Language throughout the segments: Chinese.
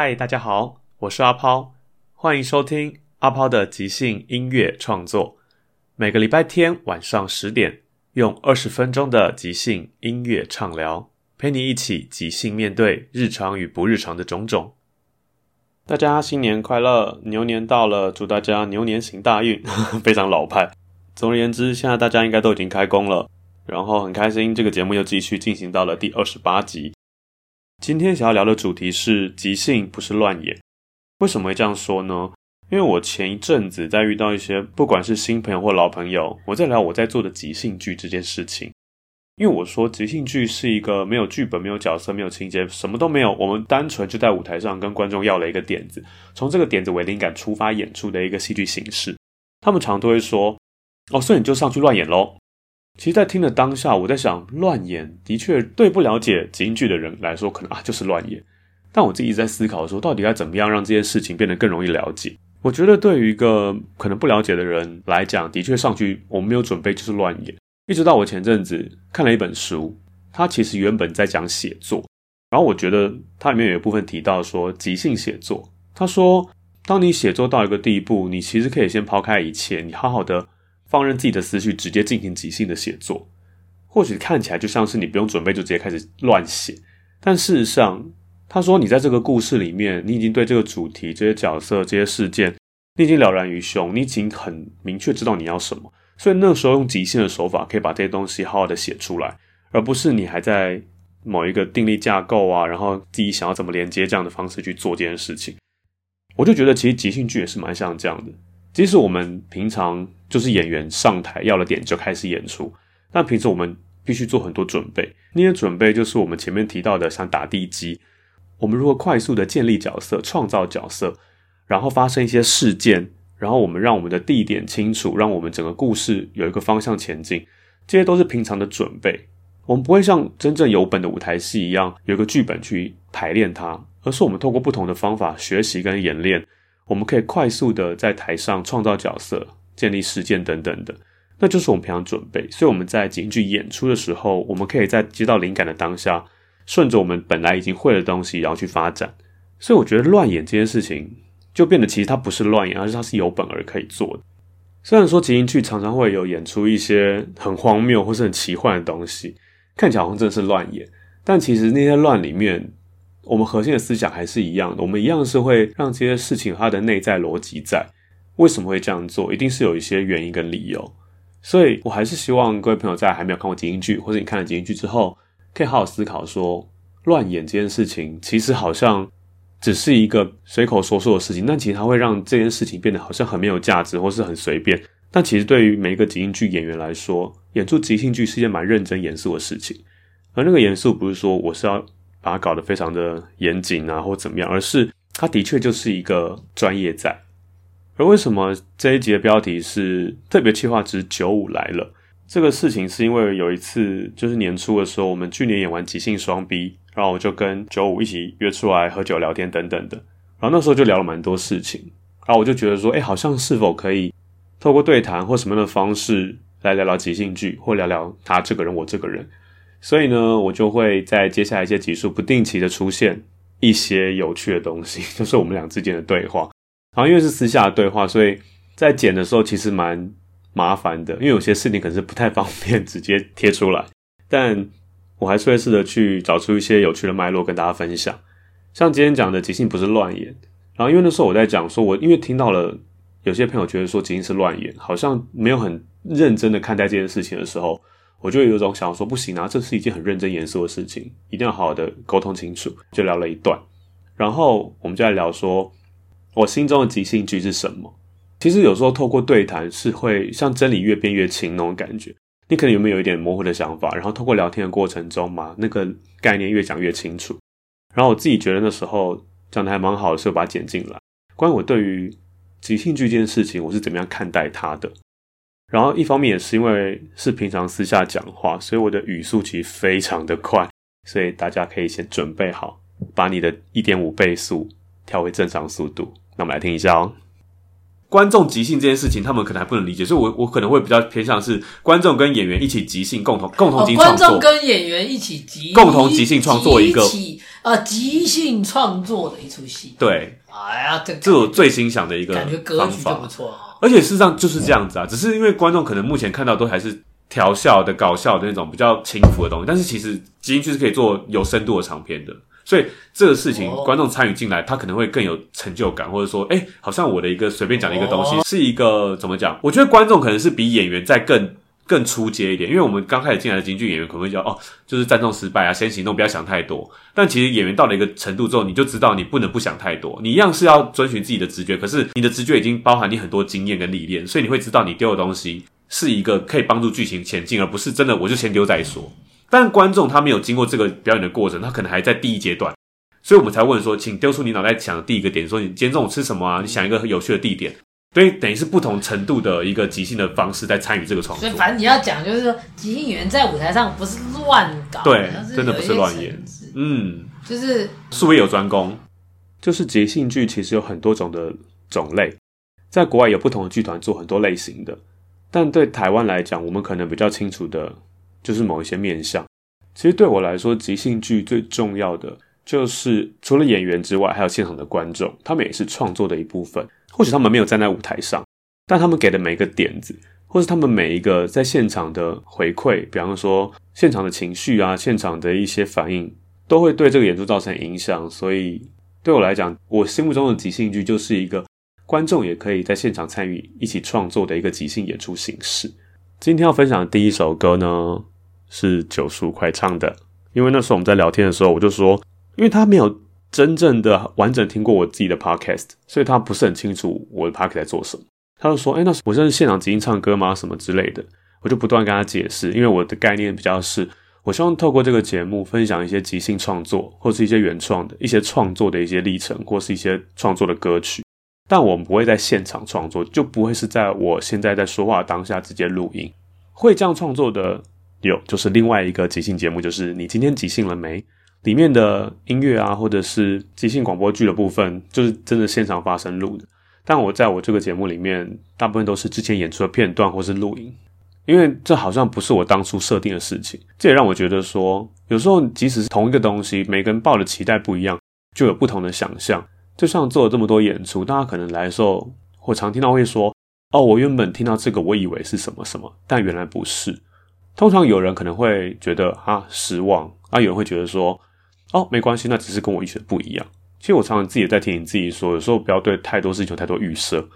嗨，大家好，我是阿抛，欢迎收听阿抛的即兴音乐创作。每个礼拜天晚上十点，用二十分钟的即兴音乐畅聊，陪你一起即兴面对日常与不日常的种种。大家新年快乐，牛年到了，祝大家牛年行大运，非常老派。总而言之，现在大家应该都已经开工了，然后很开心，这个节目又继续进行到了第二十八集。今天想要聊的主题是即兴，不是乱演。为什么会这样说呢？因为我前一阵子在遇到一些不管是新朋友或老朋友，我在聊我在做的即兴剧这件事情。因为我说即兴剧是一个没有剧本、没有角色、没有情节，什么都没有，我们单纯就在舞台上跟观众要了一个点子，从这个点子为灵感出发演出的一个戏剧形式。他们常都会说：“哦，所以你就上去乱演喽。”其实，在听的当下，我在想，乱演的确对不了解即兴剧的人来说，可能啊就是乱演。但我自己一直在思考说，到底该怎么样让这件事情变得更容易了解？我觉得，对于一个可能不了解的人来讲，的确上去我们没有准备就是乱演。一直到我前阵子看了一本书，它其实原本在讲写作，然后我觉得它里面有一部分提到说即兴写作。他说，当你写作到一个地步，你其实可以先抛开一切，你好好的。放任自己的思绪直接进行即兴的写作，或许看起来就像是你不用准备就直接开始乱写，但事实上，他说你在这个故事里面，你已经对这个主题、这些角色、这些事件，你已经了然于胸，你已经很明确知道你要什么，所以那时候用即兴的手法可以把这些东西好好的写出来，而不是你还在某一个定力架构啊，然后自己想要怎么连接这样的方式去做这件事情。我就觉得其实即兴剧也是蛮像这样的。其实我们平常就是演员上台要了点就开始演出，但平时我们必须做很多准备。那些准备就是我们前面提到的，像打地基，我们如何快速的建立角色、创造角色，然后发生一些事件，然后我们让我们的地点清楚，让我们整个故事有一个方向前进，这些都是平常的准备。我们不会像真正有本的舞台戏一样有一个剧本去排练它，而是我们透过不同的方法学习跟演练。我们可以快速的在台上创造角色、建立事件等等的，那就是我们平常准备。所以我们在即兴剧演出的时候，我们可以在接到灵感的当下，顺着我们本来已经会的东西，然后去发展。所以我觉得乱演这件事情，就变得其实它不是乱演，而是它是有本而可以做的。虽然说即兴剧常常会有演出一些很荒谬或是很奇幻的东西，看起来好像真的是乱演，但其实那些乱里面。我们核心的思想还是一样的，我们一样是会让这些事情它的内在逻辑在。为什么会这样做？一定是有一些原因跟理由。所以我还是希望各位朋友在还没有看过即兴剧，或者你看了即兴剧之后，可以好好思考说，乱演这件事情其实好像只是一个随口说说的事情，但其实它会让这件事情变得好像很没有价值，或是很随便。但其实对于每一个即兴剧演员来说，演出即兴剧是一件蛮认真严肃的事情。而那个严肃不是说我是要。把它搞得非常的严谨啊，或怎么样，而是它的确就是一个专业在。而为什么这一集的标题是特别企划之九五来了？这个事情是因为有一次就是年初的时候，我们去年演完即兴双 B，然后我就跟九五一起约出来喝酒聊天等等的，然后那时候就聊了蛮多事情，然后我就觉得说，哎，好像是否可以透过对谈或什么样的方式来聊聊即兴剧，或聊聊他这个人，我这个人。所以呢，我就会在接下来一些集数不定期的出现一些有趣的东西，就是我们俩之间的对话。然后因为是私下对话，所以在剪的时候其实蛮麻烦的，因为有些事情可能是不太方便直接贴出来，但我还是会试着去找出一些有趣的脉络跟大家分享。像今天讲的即兴不是乱演，然后因为那时候我在讲说，我因为听到了有些朋友觉得说即兴是乱演，好像没有很认真的看待这件事情的时候，我就有种想说不行啊，这是一件很认真严肃的事情，一定要好好的沟通清楚。就聊了一段，然后我们就来聊说，我心中的即兴剧是什么？其实有时候透过对谈是会像真理越变越清那种感觉。你可能有没有一点模糊的想法，然后透过聊天的过程中嘛，那个概念越讲越清楚。然后我自己觉得那时候讲的还蛮好的，所以把它剪进来。关于我对于即兴剧这件事情，我是怎么样看待它的？然后一方面也是因为是平常私下讲话，所以我的语速其实非常的快，所以大家可以先准备好，把你的一点五倍速调回正常速度。那我们来听一下哦。观众即兴这件事情，他们可能还不能理解，所以我我可能会比较偏向是观众跟演员一起即兴，共同共同即兴创作。观众跟演员一起即共同即兴创作一个呃即兴创作的一出戏。对，哎呀，这这是我最欣赏的一个感觉格局就不错哦。而且事实上就是这样子啊，只是因为观众可能目前看到都还是调笑的、搞笑的那种比较轻浮的东西，但是其实基因剧是可以做有深度的长篇的。所以这个事情，观众参与进来，他可能会更有成就感，或者说，哎，好像我的一个随便讲的一个东西，是一个怎么讲？我觉得观众可能是比演员在更更出阶一点，因为我们刚开始进来的京剧演员可能会叫哦，就是战斗失败啊，先行动，不要想太多。但其实演员到了一个程度之后，你就知道你不能不想太多，你一样是要遵循自己的直觉，可是你的直觉已经包含你很多经验跟历练，所以你会知道你丢的东西是一个可以帮助剧情前进，而不是真的我就先丢再说。但观众他没有经过这个表演的过程，他可能还在第一阶段，所以我们才问说，请丢出你脑袋想的第一个点，说你今天中午吃什么啊？你想一个很有趣的地点，所以等于是不同程度的一个即兴的方式在参与这个创作。所以反正你要讲就是说，即兴演员在舞台上不是乱搞，对，真的不是乱演，嗯，就是术业有专攻，就是即兴剧其实有很多种的种类，在国外有不同的剧团做很多类型的，但对台湾来讲，我们可能比较清楚的。就是某一些面向，其实对我来说，即兴剧最重要的就是除了演员之外，还有现场的观众，他们也是创作的一部分。或许他们没有站在舞台上，但他们给的每一个点子，或是他们每一个在现场的回馈，比方说现场的情绪啊，现场的一些反应，都会对这个演出造成影响。所以对我来讲，我心目中的即兴剧就是一个观众也可以在现场参与一起创作的一个即兴演出形式。今天要分享的第一首歌呢，是九叔快唱的。因为那时候我们在聊天的时候，我就说，因为他没有真正的完整听过我自己的 podcast，所以他不是很清楚我的 podcast 在做什么。他就说：“哎，那我这是现场即兴唱歌吗？什么之类的。”我就不断跟他解释，因为我的概念比较是，我希望透过这个节目分享一些即兴创作，或是一些原创的一些创作的一些历程，或是一些创作的歌曲。但我们不会在现场创作，就不会是在我现在在说话当下直接录音。会这样创作的有，就是另外一个即兴节目，就是你今天即兴了没？里面的音乐啊，或者是即兴广播剧的部分，就是真的现场发生录的。但我在我这个节目里面，大部分都是之前演出的片段或是录音，因为这好像不是我当初设定的事情。这也让我觉得说，有时候即使是同一个东西，每个人抱的期待不一样，就有不同的想象。就像做了这么多演出，大家可能来的时候，我常听到会说：“哦，我原本听到这个，我以为是什么什么，但原来不是。”通常有人可能会觉得啊失望，啊有人会觉得说：“哦，没关系，那只是跟我预期不一样。”其实我常常自己也在提醒自己说，有时候不要对太多事情有太多预设，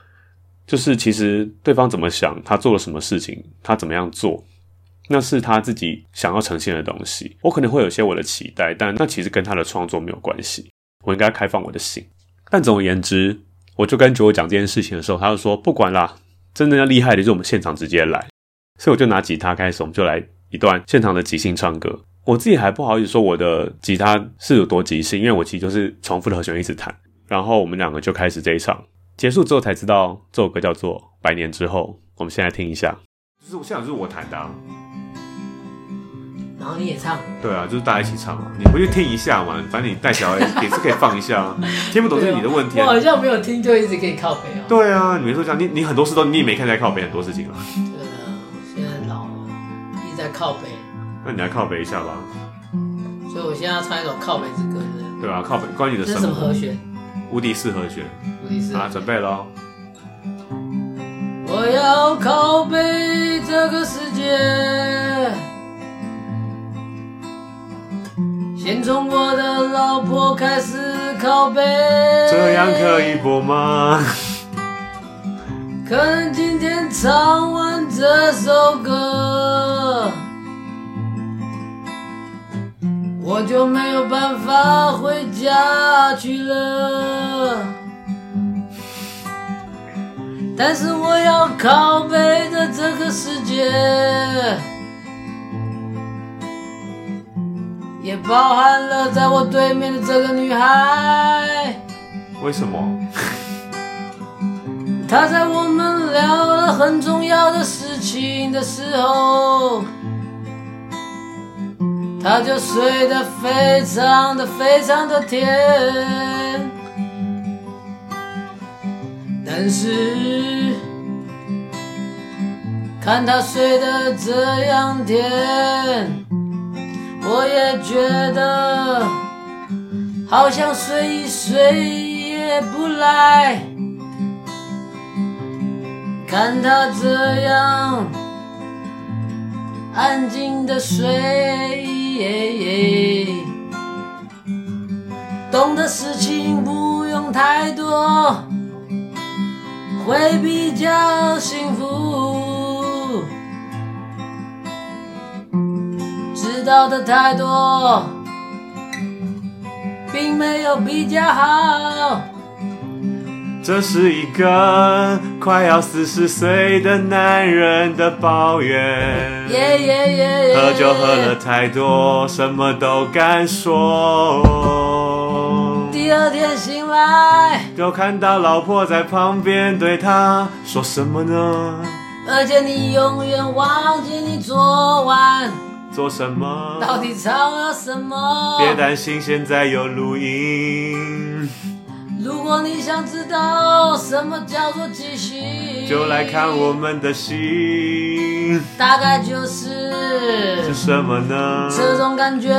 就是其实对方怎么想，他做了什么事情，他怎么样做，那是他自己想要呈现的东西。我可能会有些我的期待，但那其实跟他的创作没有关系。我应该开放我的心。但总而言之，我就跟九九讲这件事情的时候，他就说不管啦，真正要厉害的就我们现场直接来。所以我就拿吉他开始，我们就来一段现场的即兴唱歌。我自己还不好意思说我的吉他是有多即兴，因为我其实就是重复的和弦一直弹。然后我们两个就开始这一场，结束之后才知道这首歌叫做《百年之后》。我们现在听一下，就是我现场就是我弹的啊。然后你也唱，对啊，就是大家一起唱啊。你回去听一下嘛，反正你带小孩也是可以放一下。听不懂是你的问题。我好像没有听，就一直可以靠北啊。对啊，你没说这样，你你很多事都你也没看在靠北很多事情啊。对啊，现在老了，一直在靠北。那你来靠背一下吧。所以我现在要唱一首靠背之歌，对吧、靠背，关你的什么？和弦？无敌四和弦。无敌四。啊，准备喽。我要靠背这个世界，先从我的老婆开始靠背。这样可以播吗？可能今天唱完这首歌。我就没有办法回家去了。但是我要拷贝的这个世界，也包含了在我对面的这个女孩。为什么？她在我们聊了很重要的事情的时候，他就睡得非常的非常的甜。但是看他睡得这样甜，我也觉得好像睡一睡也不赖。看他这样安静的睡，耶耶懂的事情不用太多，会比较幸福。知道的太多，并没有比较好。这是一个快要四十岁的男人的抱怨。喝酒喝了太多，什么都敢说。第二天醒来，就看到老婆在旁边对他说什么呢？而且你永远忘记你昨晚做什么？到底唱了什么？别担心，现在有录音。想知道什么叫做即兴，就来看我们的戏。大概就是是什么呢？这种感觉，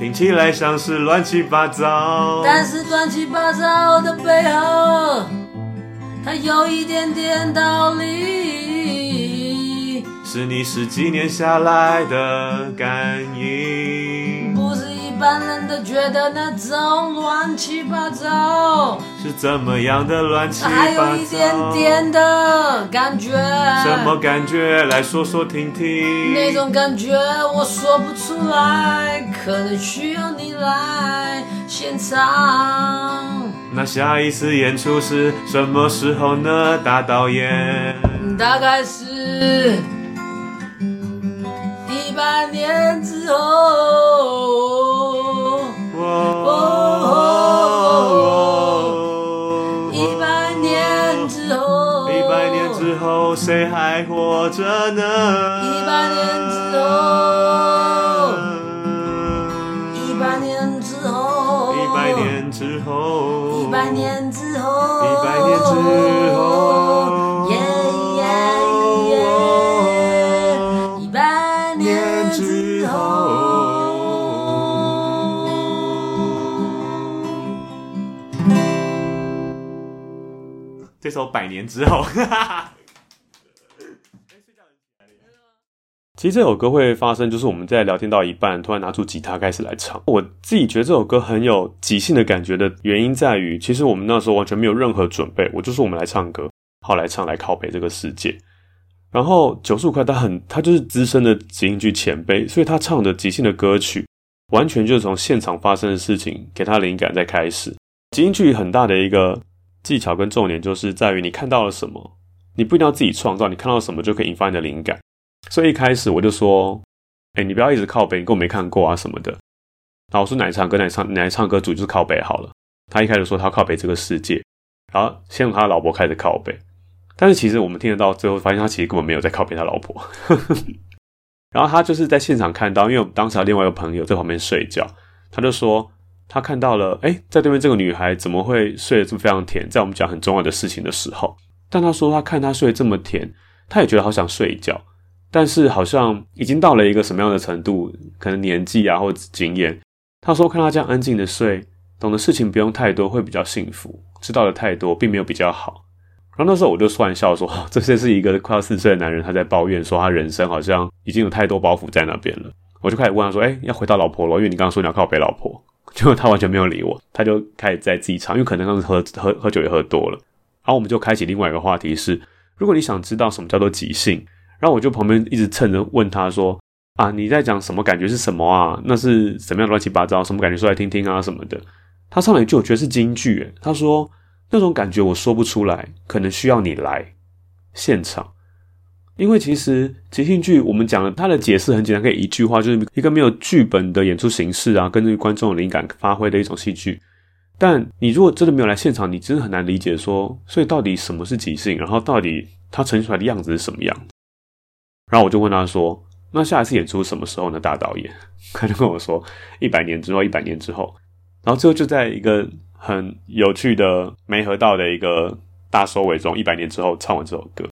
听起来像是乱七八糟，但是乱七八糟的背后，它有一点点道理，是你十几年下来的感应。一般人都觉得那种乱七八糟是怎么样的乱七八糟？还有一点点的感觉。什么感觉？来说说听听。那种感觉我说不出来，可能需要你来现场。那下一次演出是什么时候呢？大导演？大概是一百年之后。还活着呢？一百年之后，一百年之后，一百年之后，一百年之后，一百年之后，耶耶耶，一百年之后。这首《百年之后》。其实这首歌会发生，就是我们在聊天到一半，突然拿出吉他开始来唱。我自己觉得这首歌很有即兴的感觉的原因在于，其实我们那时候完全没有任何准备，我就是我们来唱歌，好来唱来靠北这个世界。然后九十五块他很，他就是资深的即兴剧前辈，所以他唱的即兴的歌曲，完全就是从现场发生的事情给他灵感再开始。即兴剧很大的一个技巧跟重点，就是在于你看到了什么，你不一定要自己创造，你看到什么就可以引发你的灵感。所以一开始我就说，哎、你不要一直靠北，你跟我没看过啊什么的。然后我说，哪唱歌，哪唱，哪唱歌组就是靠北好了。他一开始说他靠北这个世界，然后先从他老婆开始靠北。但是其实我们听得到最后，发现他其实根本没有在靠北他老婆。然后他就是在现场看到，因为我们当时有另外一个朋友在旁边睡觉，他就说他看到了，哎、在对面这个女孩怎么会睡得这么非常甜？在我们讲很重要的事情的时候，但他说他看他睡得这么甜，他也觉得好想睡一觉。但是好像已经到了一个什么样的程度，可能年纪啊或者经验。他说看他这样安静的睡，懂的事情不用太多，会比较幸福。知道的太多，并没有比较好。然后那时候我就突然笑说，这些是一个快要四岁的男人，他在抱怨说他人生好像已经有太多包袱在那边了。我就开始问他说：“哎，要回到老婆了？因为你刚刚说你要靠北老婆。”结果他完全没有理我，他就开始在自己唱，因为可能当时喝喝喝酒也喝多了。然后我们就开启另外一个话题是：如果你想知道什么叫做即兴，然后我就旁边一直蹭着问他说：“啊，你在讲什么？感觉是什么啊？那是什么样乱七八糟？什么感觉？说来听听啊什么的。”他上来就我觉得是京剧，他说：“那种感觉我说不出来，可能需要你来现场。”因为其实即兴剧我们讲了，它的解释很简单，可以一句话，就是一个没有剧本的演出形式啊，根据观众的灵感发挥的一种戏剧。但你如果真的没有来现场，你真的很难理解说，所以到底什么是即兴，然后到底它呈现出来的样子是什么样。然后我就问他说：“那下一次演出什么时候呢？”大导演 他就跟我说：“一百年之后，一百年之后。”然后最后就在一个很有趣的没合到的一个大收尾中，一百年之后唱完这首歌。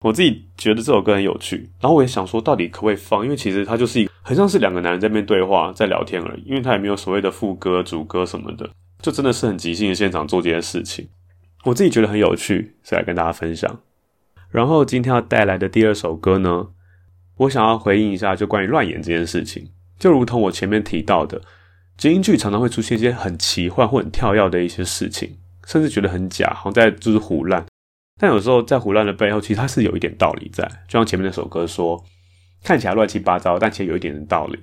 我自己觉得这首歌很有趣，然后我也想说，到底可不可以放？因为其实它就是一个很像是两个男人在那边对话，在聊天而已。因为他也没有所谓的副歌、主歌什么的，就真的是很即兴的现场做这件事情。我自己觉得很有趣，所以来跟大家分享。然后今天要带来的第二首歌呢，我想要回应一下，就关于乱演这件事情。就如同我前面提到的，即兴剧常常会出现一些很奇幻或很跳跃的一些事情，甚至觉得很假，好像在就是胡乱。但有时候在胡乱的背后，其实它是有一点道理在。就像前面那首歌说，看起来乱七八糟，但其实有一点的道理。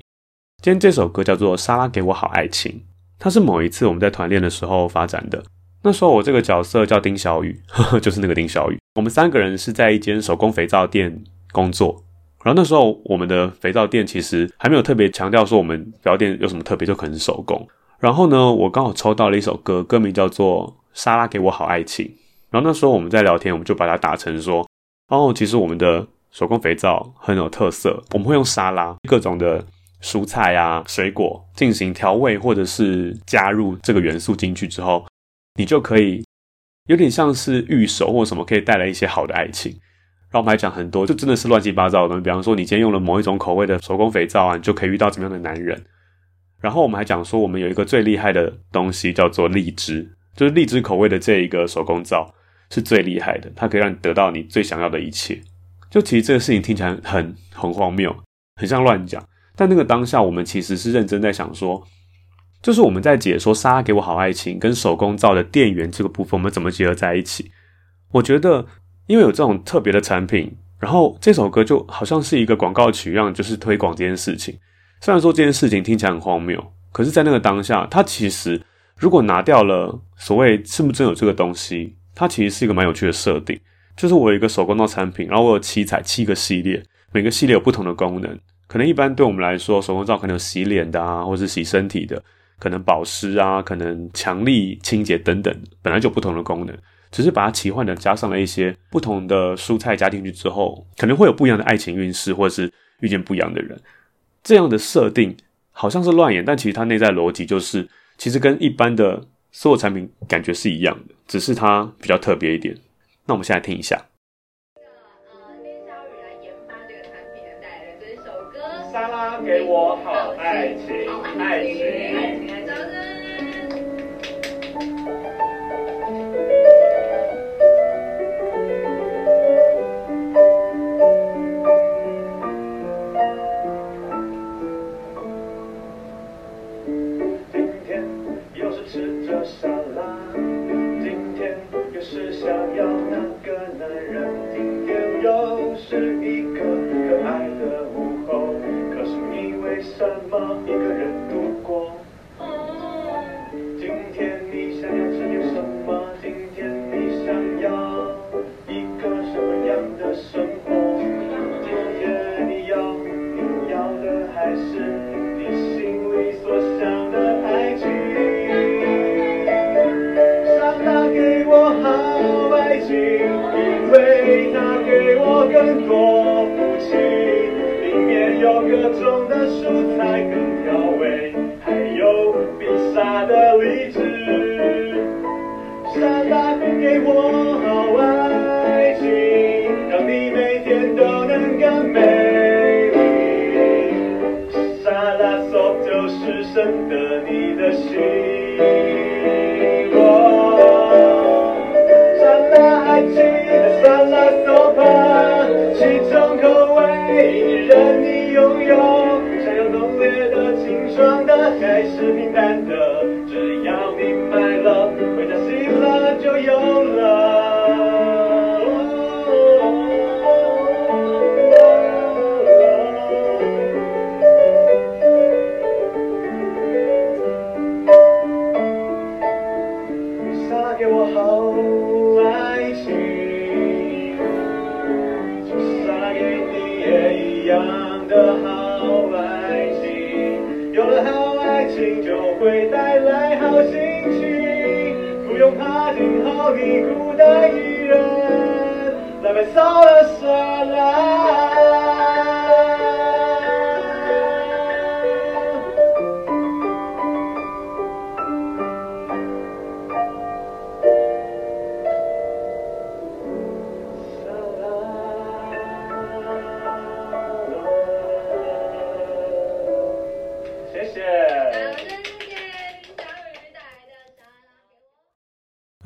今天这首歌叫做《莎拉给我好爱情》，它是某一次我们在团练的时候发展的。那时候我这个角色叫丁小雨，呵呵，就是那个丁小雨。我们三个人是在一间手工肥皂店工作，然后那时候我们的肥皂店其实还没有特别强调说我们肥皂店有什么特别，就可能是手工。然后呢，我刚好抽到了一首歌，歌名叫做《莎拉给我好爱情》。然后那时候我们在聊天，我们就把它打成说，哦，其实我们的手工肥皂很有特色，我们会用沙拉各种的蔬菜啊、水果进行调味，或者是加入这个元素进去之后，你就可以有点像是御守或什么，可以带来一些好的爱情。然后我们还讲很多，就真的是乱七八糟的东西，比方说你今天用了某一种口味的手工肥皂啊，你就可以遇到怎么样的男人。然后我们还讲说，我们有一个最厉害的东西叫做荔枝，就是荔枝口味的这一个手工皂。是最厉害的，它可以让你得到你最想要的一切。就其实这个事情听起来很很荒谬，很像乱讲。但那个当下，我们其实是认真在想说，就是我们在解说“莎拉给我好爱情”跟手工皂的店员这个部分，我们怎么结合在一起？我觉得，因为有这种特别的产品，然后这首歌就好像是一个广告曲一样，就是推广这件事情。虽然说这件事情听起来很荒谬，可是，在那个当下，它其实如果拿掉了所谓是不是真有这个东西。它其实是一个蛮有趣的设定，就是我有一个手工皂产品，然后我有七彩七个系列，每个系列有不同的功能。可能一般对我们来说，手工皂可能有洗脸的啊，或是洗身体的，可能保湿啊，可能强力清洁等等，本来就不同的功能。只是把它奇幻的加上了一些不同的蔬菜加进去之后，可能会有不一样的爱情运势，或者是遇见不一样的人。这样的设定好像是乱演，但其实它内在逻辑就是，其实跟一般的。所有产品感觉是一样的，只是它比较特别一点。那我们现在听一下。呃，丁小雨来研发这个产品，带来的这一首歌。莎拉给我好爱情，爱情，样的好爱情，有了好爱情就会带来好心情，不用怕今后你孤单一人，来陪走了下来。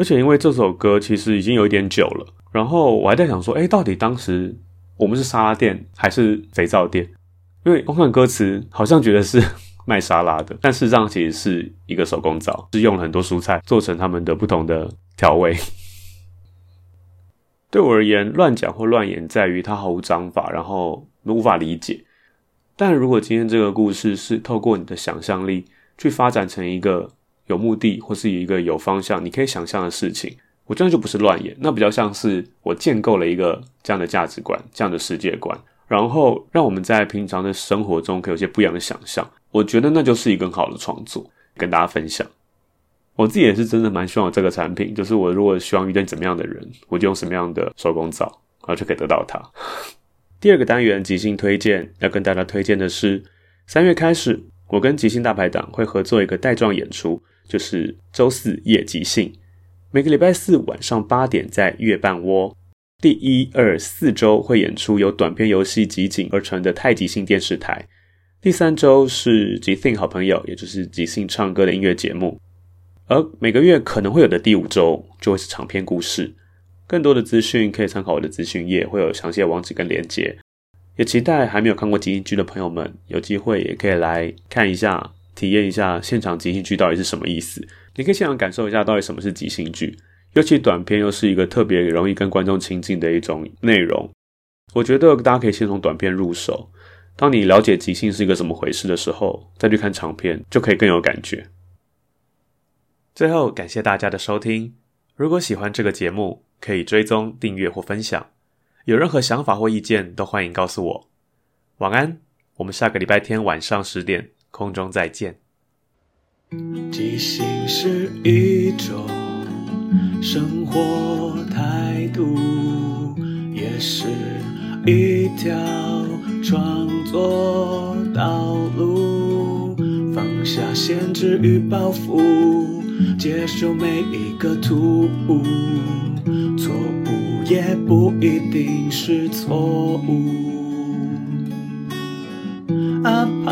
且因为这首歌其实已经有一点久了，然后我还在想说，哎，到底当时我们是沙拉店还是肥皂店？因为光看歌词好像觉得是卖沙拉的，但事实上其实是一个手工皂，是用了很多蔬菜做成他们的不同的调味。对我而言，乱讲或乱演在于它毫无章法，然后无法理解。但如果今天这个故事是透过你的想象力去发展成一个。有目的或是一个有方向，你可以想象的事情，我这样就不是乱演，那比较像是我建构了一个这样的价值观、这样的世界观，然后让我们在平常的生活中可以有些不一样的想象。我觉得那就是一个很好的创作，跟大家分享。我自己也是真的蛮希望有这个产品，就是我如果希望遇见怎么样的人，我就用什么样的手工皂，然后就可以得到它。第二个单元即兴推荐，要跟大家推荐的是三月开始，我跟即兴大排档会合作一个带状演出。就是周四夜即兴，每个礼拜四晚上八点在月半窝。第一、二、四周会演出由短篇游戏集锦而成的太即兴电视台。第三周是即兴好朋友，也就是即兴唱歌的音乐节目。而每个月可能会有的第五周就会是长篇故事。更多的资讯可以参考我的资讯页，会有详细的网址跟连接。也期待还没有看过即兴剧的朋友们，有机会也可以来看一下。体验一下现场即兴剧到底是什么意思？你可以现场感受一下到底什么是即兴剧，尤其短片又是一个特别容易跟观众亲近的一种内容。我觉得大家可以先从短片入手，当你了解即兴是一个怎么回事的时候，再去看长片就可以更有感觉。最后，感谢大家的收听。如果喜欢这个节目，可以追踪、订阅或分享。有任何想法或意见，都欢迎告诉我。晚安，我们下个礼拜天晚上十点。空中再见。即兴是一种生活态度，也是一条创作道路。放下限制与包袱，接受每一个突兀，错误也不一定是错误。阿抛